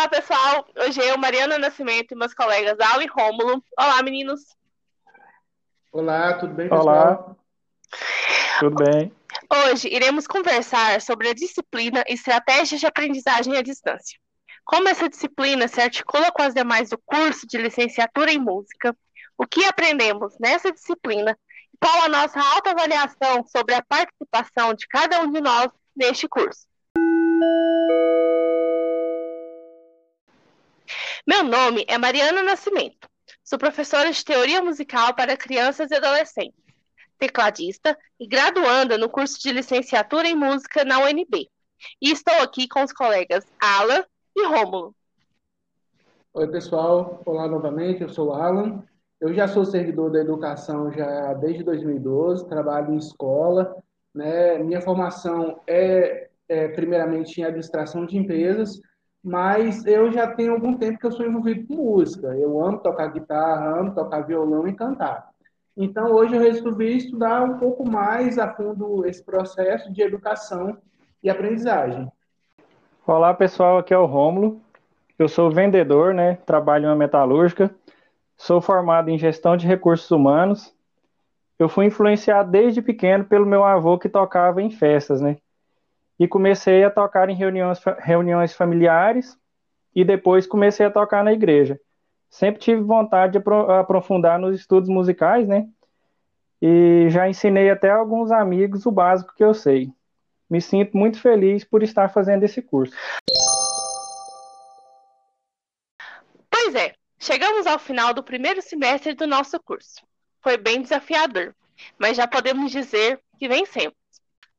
Olá, pessoal. Hoje eu, Mariana Nascimento e meus colegas Al e Rômulo. Olá, meninos. Olá, tudo bem, pessoal? Olá. Tudo bem. Hoje iremos conversar sobre a disciplina Estratégias de Aprendizagem à Distância. Como essa disciplina se articula com as demais do curso de licenciatura em música, o que aprendemos nessa disciplina e qual a nossa autoavaliação sobre a participação de cada um de nós neste curso. Meu nome é Mariana Nascimento. Sou professora de teoria musical para crianças e adolescentes, tecladista e graduanda no curso de licenciatura em música na UNB. E estou aqui com os colegas Alan e Rômulo. Oi, pessoal. Olá novamente. Eu sou Alan. Eu já sou servidor da educação já desde 2012, trabalho em escola. Né? Minha formação é, é primeiramente em administração de empresas, mas eu já tenho algum tempo que eu sou envolvido com música. Eu amo tocar guitarra, amo tocar violão e cantar. Então, hoje eu resolvi estudar um pouco mais a fundo esse processo de educação e aprendizagem. Olá, pessoal, aqui é o Rômulo. Eu sou vendedor, né? Trabalho na metalúrgica. Sou formado em gestão de recursos humanos. Eu fui influenciado desde pequeno pelo meu avô que tocava em festas, né? E comecei a tocar em reuniões, reuniões familiares e depois comecei a tocar na igreja. Sempre tive vontade de aprofundar nos estudos musicais, né? E já ensinei até alguns amigos o básico que eu sei. Me sinto muito feliz por estar fazendo esse curso. Pois é, chegamos ao final do primeiro semestre do nosso curso. Foi bem desafiador, mas já podemos dizer que vencemos.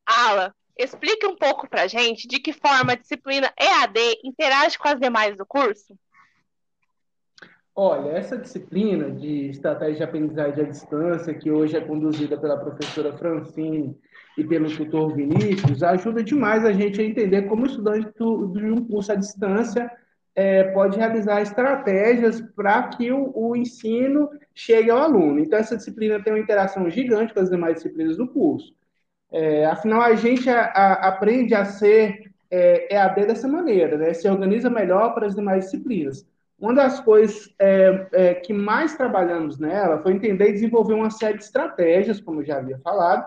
Ala, Explique um pouco para gente de que forma a disciplina EAD interage com as demais do curso. Olha, essa disciplina de estratégia de aprendizagem à distância, que hoje é conduzida pela professora Francine e pelo tutor Vinícius, ajuda demais a gente a entender como estudante de um curso à distância é, pode realizar estratégias para que o, o, ensino chegue ao aluno. Então, essa disciplina tem uma interação gigante com as demais disciplinas do curso. É, afinal, a gente a, a, aprende a ser é, EAD dessa maneira, né? se organiza melhor para as demais disciplinas. Uma das coisas é, é, que mais trabalhamos nela foi entender e desenvolver uma série de estratégias, como eu já havia falado,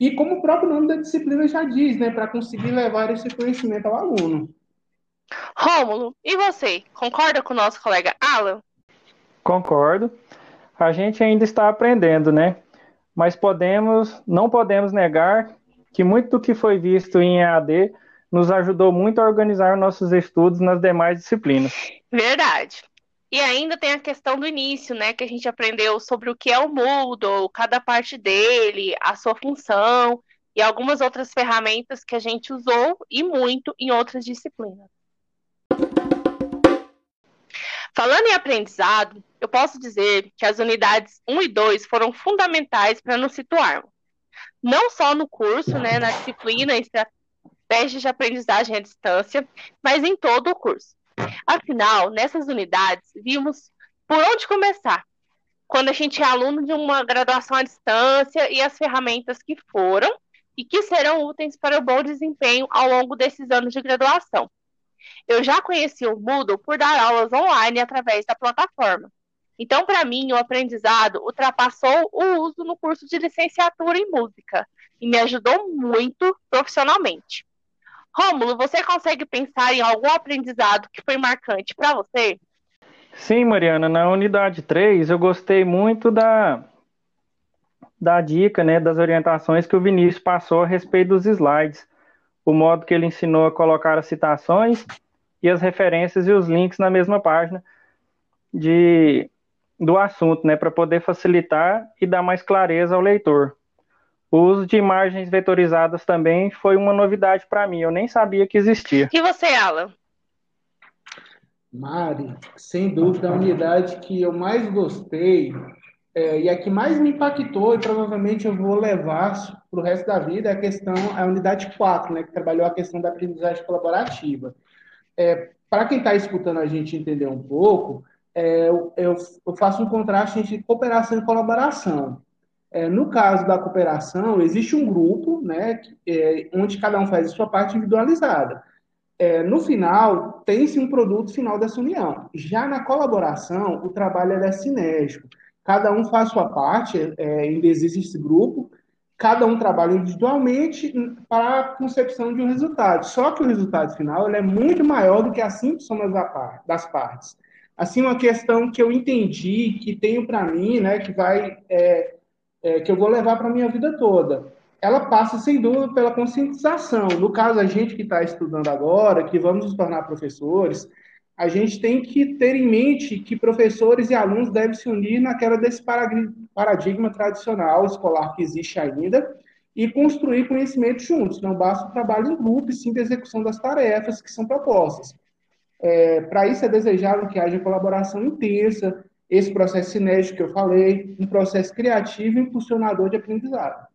e como o próprio nome da disciplina já diz, né, para conseguir levar esse conhecimento ao aluno. Rômulo, e você? Concorda com o nosso colega Alan? Concordo. A gente ainda está aprendendo, né? Mas podemos, não podemos negar que muito do que foi visto em EAD nos ajudou muito a organizar nossos estudos nas demais disciplinas. Verdade. E ainda tem a questão do início, né, que a gente aprendeu sobre o que é o Moodle, cada parte dele, a sua função e algumas outras ferramentas que a gente usou e muito em outras disciplinas. Falando em aprendizado, eu posso dizer que as unidades 1 e 2 foram fundamentais para nos situarmos. Não só no curso, né, na disciplina estratégias de aprendizagem à distância, mas em todo o curso. Afinal, nessas unidades, vimos por onde começar, quando a gente é aluno de uma graduação à distância e as ferramentas que foram e que serão úteis para o bom desempenho ao longo desses anos de graduação. Eu já conheci o Moodle por dar aulas online através da plataforma. Então, para mim, o aprendizado ultrapassou o uso no curso de licenciatura em música e me ajudou muito profissionalmente. Rômulo, você consegue pensar em algum aprendizado que foi marcante para você? Sim, Mariana, na unidade 3 eu gostei muito da, da dica, né, das orientações que o Vinícius passou a respeito dos slides o modo que ele ensinou a colocar as citações e as referências e os links na mesma página de, do assunto, né, para poder facilitar e dar mais clareza ao leitor. O uso de imagens vetorizadas também foi uma novidade para mim, eu nem sabia que existia. E você, Alan? Mari, sem dúvida, a unidade que eu mais gostei é, e a que mais me impactou, e provavelmente eu vou levar para o resto da vida, é a questão, a unidade 4, né, que trabalhou a questão da aprendizagem colaborativa. É, para quem está escutando a gente entender um pouco, é, eu, eu, faço um contraste entre cooperação e colaboração. É, no caso da cooperação, existe um grupo, né, é, onde cada um faz a sua parte individualizada. é, no final, tem-se um produto final dessa união. Já na colaboração, o trabalho é sinérgico. Cada um faz sua parte, é, ainda existe esse grupo, cada um trabalha individualmente para a concepção de um resultado. Só que o resultado final é muito maior do que a simples soma das partes. Assim, uma questão que eu entendi, que tenho para mim, né, que vai, é, é, que eu vou levar para minha vida toda ela passa, sem dúvida, pela conscientização. No caso, a gente que está estudando agora, que vamos nos tornar professores, a gente tem que ter em mente que professores e alunos devem se unir naquela desse paradigma tradicional escolar que existe ainda e construir conhecimento juntos. Não basta o trabalho em grupo, e sim a execução das tarefas que são propostas. É, Para isso é desejável que haja colaboração intensa, esse processo cinético que eu falei, um processo criativo e impulsionador de aprendizado.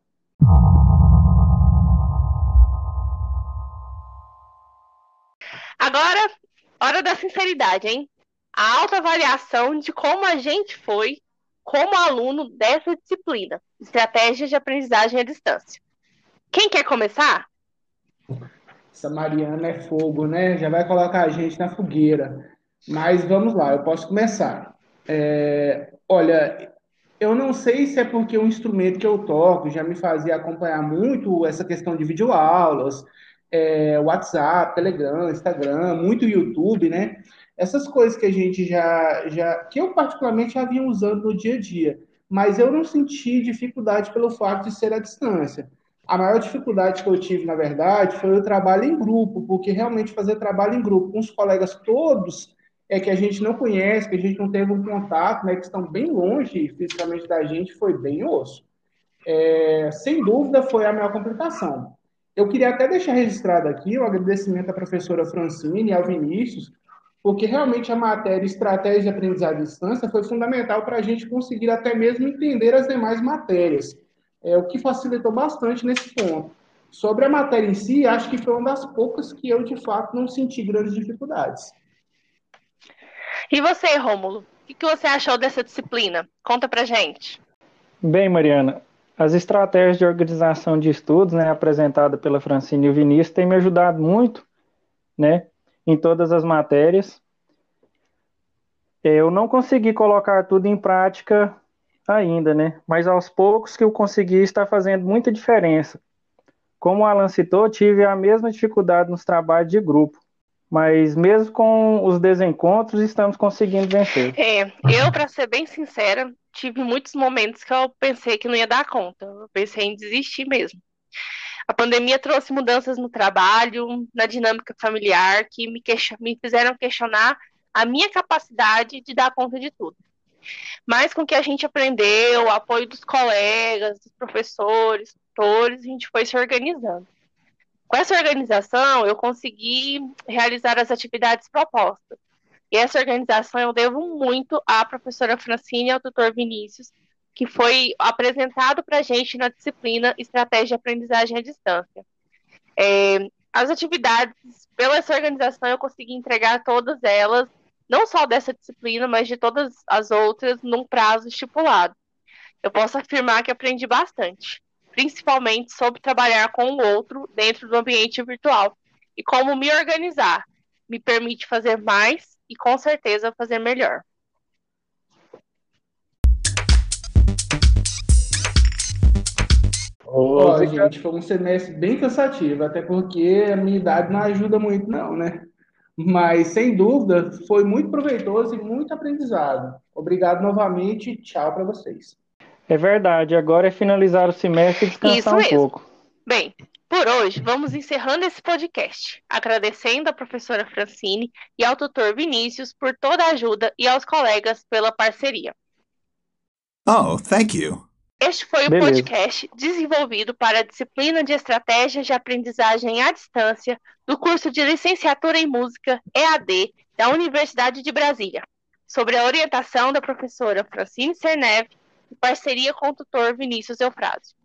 Agora, hora da sinceridade, hein? A autoavaliação de como a gente foi como aluno dessa disciplina, Estratégias de Aprendizagem à Distância. Quem quer começar? Essa Mariana é fogo, né? Já vai colocar a gente na fogueira. Mas vamos lá, eu posso começar. É, olha, eu não sei se é porque o instrumento que eu toco já me fazia acompanhar muito essa questão de videoaulas, é, WhatsApp, Telegram, Instagram, muito YouTube, né? Essas coisas que a gente já, já, que eu particularmente já vinha usando no dia a dia, mas eu não senti dificuldade pelo fato de ser à distância. A maior dificuldade que eu tive, na verdade, foi o trabalho em grupo, porque realmente fazer trabalho em grupo com os colegas todos é que a gente não conhece, que a gente não teve um contato, né, que estão bem longe fisicamente da gente, foi bem osso. É, sem dúvida, foi a maior complicação. Eu queria até deixar registrado aqui o agradecimento à professora Francine e ao Vinícius, porque realmente a matéria Estratégia de Aprendizagem à Distância foi fundamental para a gente conseguir até mesmo entender as demais matérias, é, o que facilitou bastante nesse ponto. Sobre a matéria em si, acho que foi uma das poucas que eu, de fato, não senti grandes dificuldades. E você, Rômulo, o que você achou dessa disciplina? Conta pra gente. Bem, Mariana, as estratégias de organização de estudos, né, apresentada pela Francine e o Vinícius, têm me ajudado muito, né, em todas as matérias. Eu não consegui colocar tudo em prática ainda, né, mas aos poucos que eu consegui está fazendo muita diferença. Como o Alan citou, tive a mesma dificuldade nos trabalhos de grupo, mas mesmo com os desencontros, estamos conseguindo vencer. É, eu, para ser bem sincera, tive muitos momentos que eu pensei que não ia dar conta. Eu pensei em desistir mesmo. A pandemia trouxe mudanças no trabalho, na dinâmica familiar, que me, me fizeram questionar a minha capacidade de dar conta de tudo. Mas com o que a gente aprendeu, o apoio dos colegas, dos professores, tutores, a gente foi se organizando. Com essa organização, eu consegui realizar as atividades propostas. E essa organização eu devo muito à professora Francine e ao tutor Vinícius, que foi apresentado para a gente na disciplina Estratégia de Aprendizagem à Distância. É, as atividades, pela essa organização, eu consegui entregar todas elas, não só dessa disciplina, mas de todas as outras, num prazo estipulado. Eu posso afirmar que aprendi bastante, principalmente sobre trabalhar com o outro dentro do ambiente virtual e como me organizar. Me permite fazer mais e com certeza fazer melhor. Ó, gente, foi um semestre bem cansativo, até porque a minha idade não ajuda muito, não, né? Mas, sem dúvida, foi muito proveitoso e muito aprendizado. Obrigado novamente tchau para vocês. É verdade, agora é finalizar o semestre e descansar Isso um mesmo. pouco. Bem, por hoje, vamos encerrando esse podcast, agradecendo à professora Francine e ao tutor Vinícius por toda a ajuda e aos colegas pela parceria. Oh, thank you. Este foi Beleza. o podcast desenvolvido para a disciplina de estratégias de aprendizagem à distância do curso de licenciatura em música EAD da Universidade de Brasília, sobre a orientação da professora Francine Cerneve e parceria com o tutor Vinícius Eufrásio.